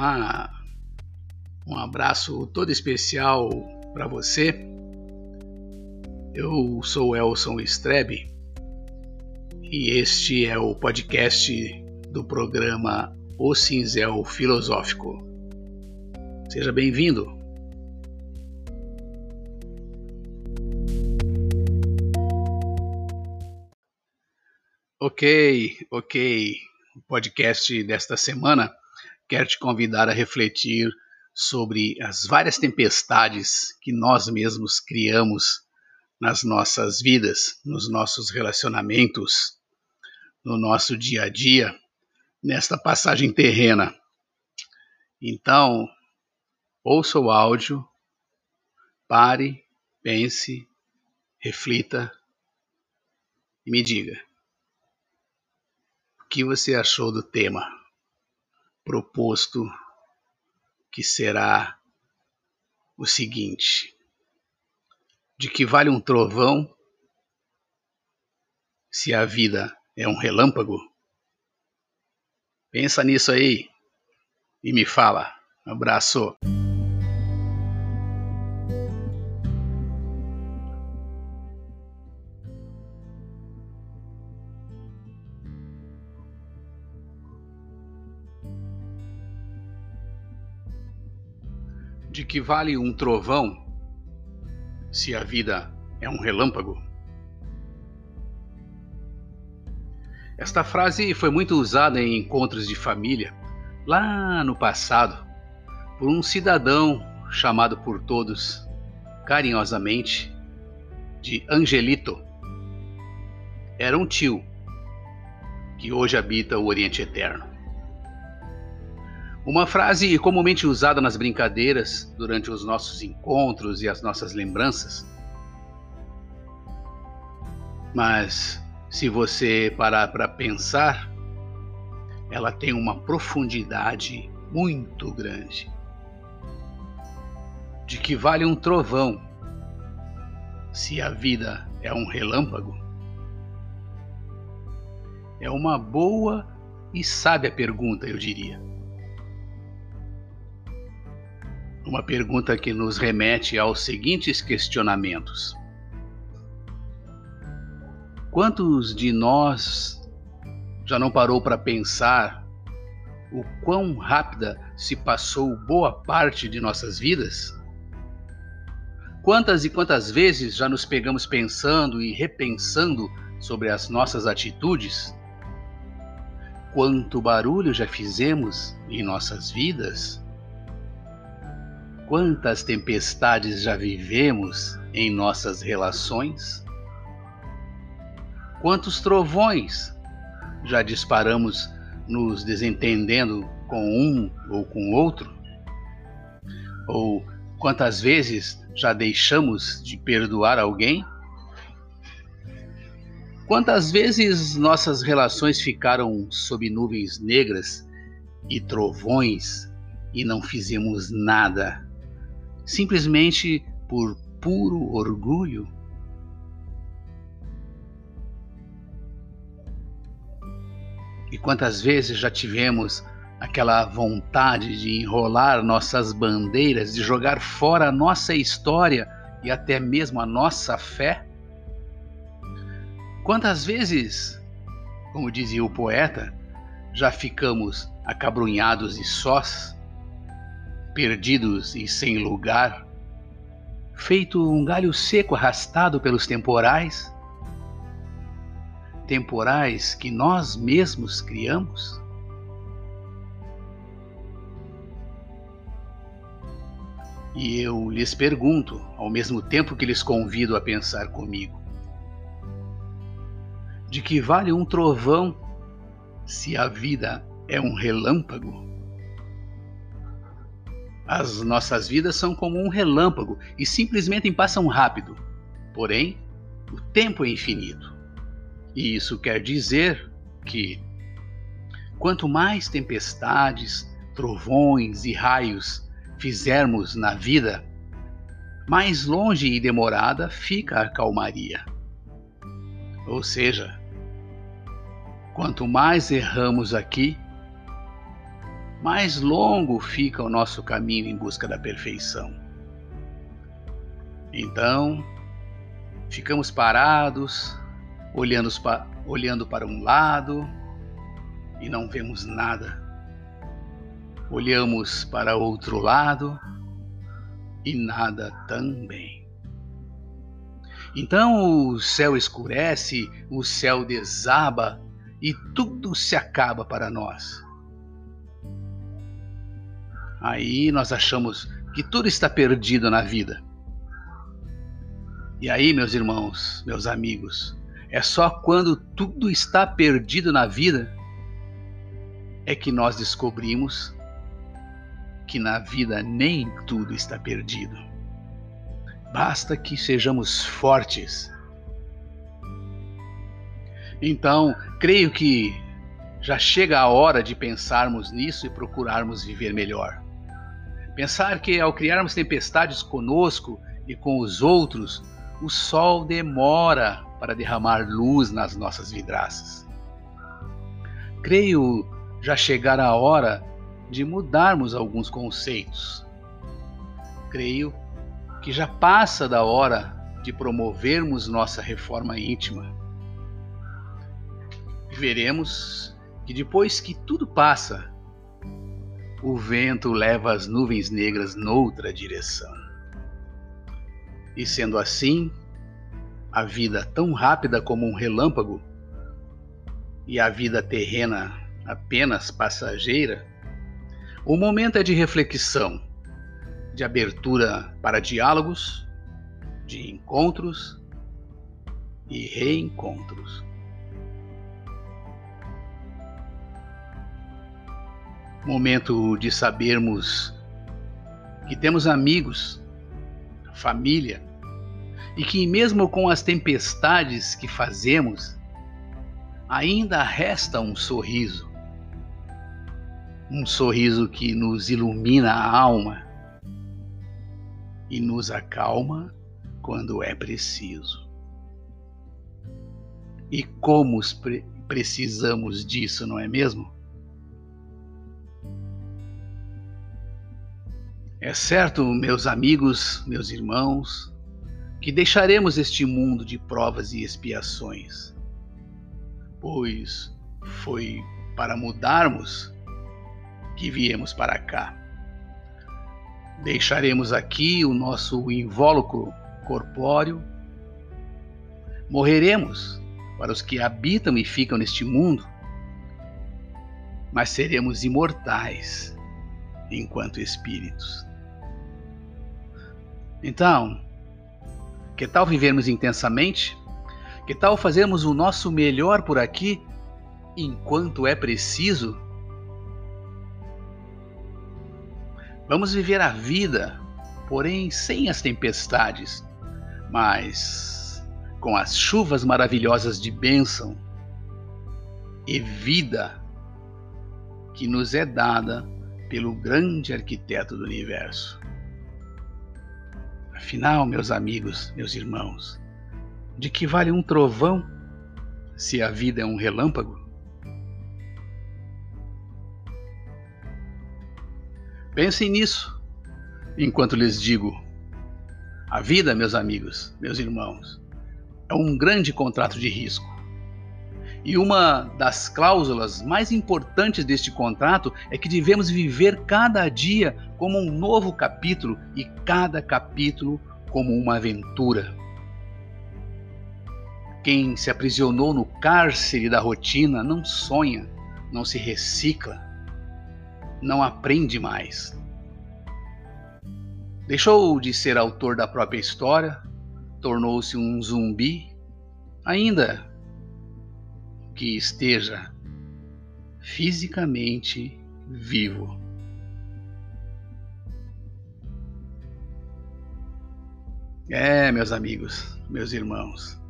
Olá, um abraço todo especial para você. Eu sou Elson Strebe e este é o podcast do programa O Cinzel Filosófico. Seja bem-vindo. Ok, ok. O podcast desta semana quer te convidar a refletir sobre as várias tempestades que nós mesmos criamos nas nossas vidas, nos nossos relacionamentos, no nosso dia a dia, nesta passagem terrena. Então, ouça o áudio, pare, pense, reflita e me diga o que você achou do tema proposto que será o seguinte: de que vale um trovão se a vida é um relâmpago? Pensa nisso aí e me fala. Abraço. De que vale um trovão se a vida é um relâmpago? Esta frase foi muito usada em encontros de família lá no passado por um cidadão chamado por todos carinhosamente de Angelito. Era um tio que hoje habita o Oriente Eterno. Uma frase comumente usada nas brincadeiras durante os nossos encontros e as nossas lembranças. Mas se você parar para pensar, ela tem uma profundidade muito grande. De que vale um trovão se a vida é um relâmpago? É uma boa e sábia pergunta, eu diria. Uma pergunta que nos remete aos seguintes questionamentos: Quantos de nós já não parou para pensar o quão rápida se passou boa parte de nossas vidas? Quantas e quantas vezes já nos pegamos pensando e repensando sobre as nossas atitudes? Quanto barulho já fizemos em nossas vidas? Quantas tempestades já vivemos em nossas relações? Quantos trovões já disparamos nos desentendendo com um ou com outro? Ou quantas vezes já deixamos de perdoar alguém? Quantas vezes nossas relações ficaram sob nuvens negras e trovões e não fizemos nada simplesmente por puro orgulho? E quantas vezes já tivemos aquela vontade de enrolar nossas bandeiras, de jogar fora a nossa história e até mesmo a nossa fé? Quantas vezes, como dizia o poeta, já ficamos acabrunhados e sós, perdidos e sem lugar, feito um galho seco arrastado pelos temporais, temporais que nós mesmos criamos? E eu lhes pergunto, ao mesmo tempo que lhes convido a pensar comigo: de que vale um trovão se a vida é um relâmpago? As nossas vidas são como um relâmpago e simplesmente passam rápido. Porém, o tempo é infinito. E isso quer dizer que quanto mais tempestades, trovões e raios fizermos na vida, mais longe e demorada fica a calmaria. Ou seja, quanto mais erramos aqui, mais longo fica o nosso caminho em busca da perfeição. Então, ficamos parados, olhando, olhando para um lado e não vemos nada. Olhamos para outro lado e nada também. Então o céu escurece, o céu desaba e tudo se acaba para nós. Aí nós achamos que tudo está perdido na vida. E aí, meus irmãos, meus amigos, é só quando tudo está perdido na vida é que nós descobrimos que na vida nem tudo está perdido. Basta que sejamos fortes. Então, creio que já chega a hora de pensarmos nisso e procurarmos viver melhor. Pensar que ao criarmos tempestades conosco e com os outros, o sol demora para derramar luz nas nossas vidraças. Creio já chegar a hora de mudarmos alguns conceitos. Creio que já passa da hora de promovermos nossa reforma íntima. Veremos que depois que tudo passa, o vento leva as nuvens negras noutra direção. E sendo assim, a vida tão rápida como um relâmpago e a vida terrena apenas passageira, o momento é de reflexão, de abertura para diálogos, de encontros e reencontros. Momento de sabermos que temos amigos, família, e que, mesmo com as tempestades que fazemos, ainda resta um sorriso um sorriso que nos ilumina a alma e nos acalma quando é preciso. E como pre precisamos disso, não é mesmo? É certo, meus amigos, meus irmãos, que deixaremos este mundo de provas e expiações, pois foi para mudarmos que viemos para cá. Deixaremos aqui o nosso invólucro corpóreo. Morreremos para os que habitam e ficam neste mundo, mas seremos imortais enquanto espíritos. Então, que tal vivermos intensamente? Que tal fazermos o nosso melhor por aqui enquanto é preciso? Vamos viver a vida, porém sem as tempestades, mas com as chuvas maravilhosas de bênção e vida que nos é dada pelo grande arquiteto do universo. Afinal, meus amigos, meus irmãos, de que vale um trovão se a vida é um relâmpago? Pensem nisso enquanto lhes digo. A vida, meus amigos, meus irmãos, é um grande contrato de risco. E uma das cláusulas mais importantes deste contrato é que devemos viver cada dia como um novo capítulo e cada capítulo como uma aventura. Quem se aprisionou no cárcere da rotina não sonha, não se recicla, não aprende mais. Deixou de ser autor da própria história, tornou-se um zumbi, ainda que esteja fisicamente vivo. É, meus amigos, meus irmãos,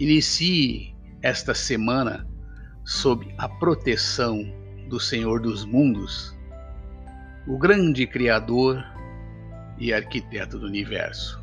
inicie esta semana sob a proteção do Senhor dos mundos, o grande Criador e arquiteto do universo.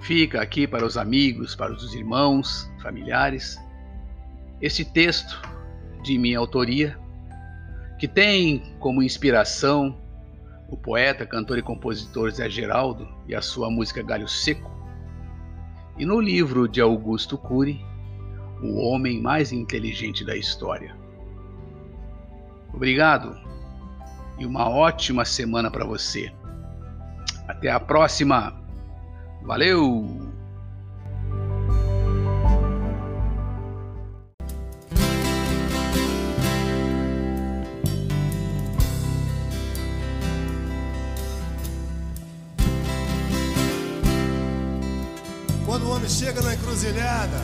Fica aqui para os amigos, para os irmãos, familiares, este texto de minha autoria, que tem como inspiração o poeta, cantor e compositor Zé Geraldo e a sua música Galho Seco, e no livro de Augusto Cury, O Homem Mais Inteligente da História. Obrigado e uma ótima semana para você. Até a próxima! Valeu! Quando o homem chega na encruzilhada,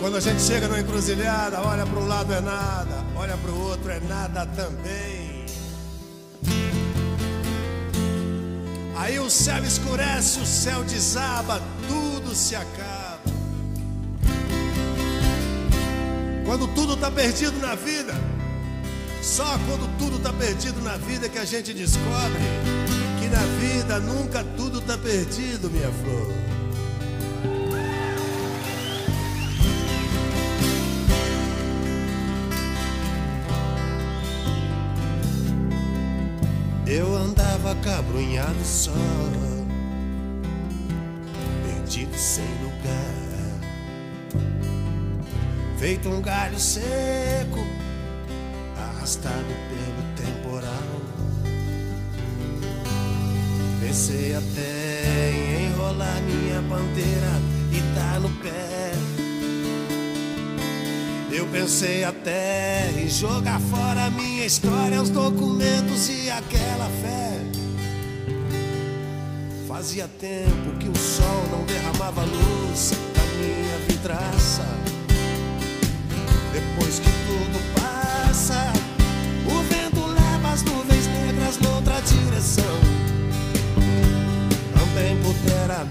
quando a gente chega na encruzilhada, olha para um lado é nada, olha para o outro é nada também. Aí o céu escurece, o céu desaba, tudo se acaba. Quando tudo está perdido na vida, só quando tudo está perdido na vida que a gente descobre que na vida nunca tudo está perdido, minha flor. Eu andava cabrunhado só, perdido sem lugar, feito um galho seco, arrastado pelo temporal. Pensei até em enrolar minha bandeira e dar no pé. Eu pensei até em jogar fora minha história, os documentos e aquela fé. Fazia tempo que o sol não derramava luz da minha vidraça. Depois que tudo passa, o vento leva as nuvens negras noutra direção. Também pudera,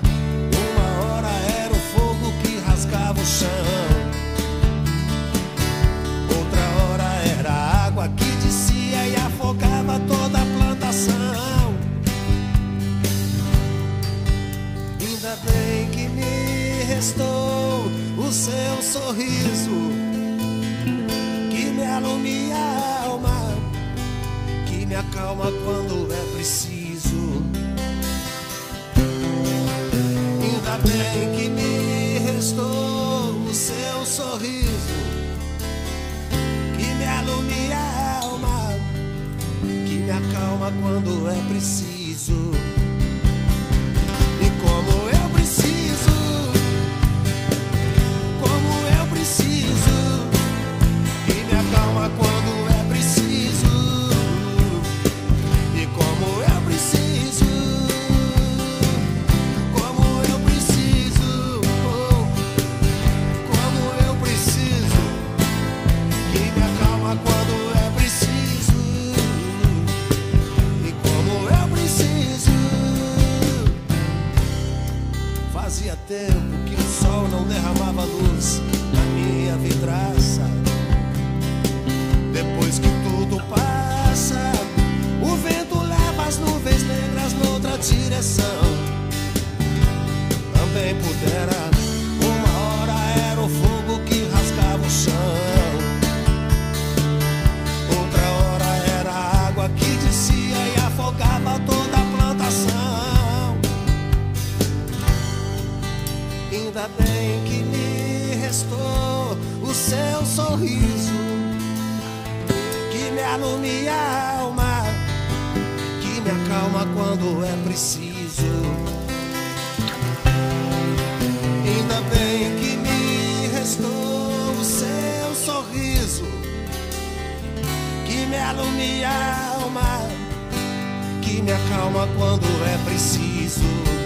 uma hora era o fogo que rasgava o chão. Acalma quando é preciso. Ainda bem que me restou o seu sorriso que me alumia a alma, que me acalma quando é preciso. Fazia tempo que o sol não derramava luz que me alumia a alma, que me acalma quando é preciso. Ainda bem que me restou o seu sorriso que me alumia a alma, que me acalma quando é preciso.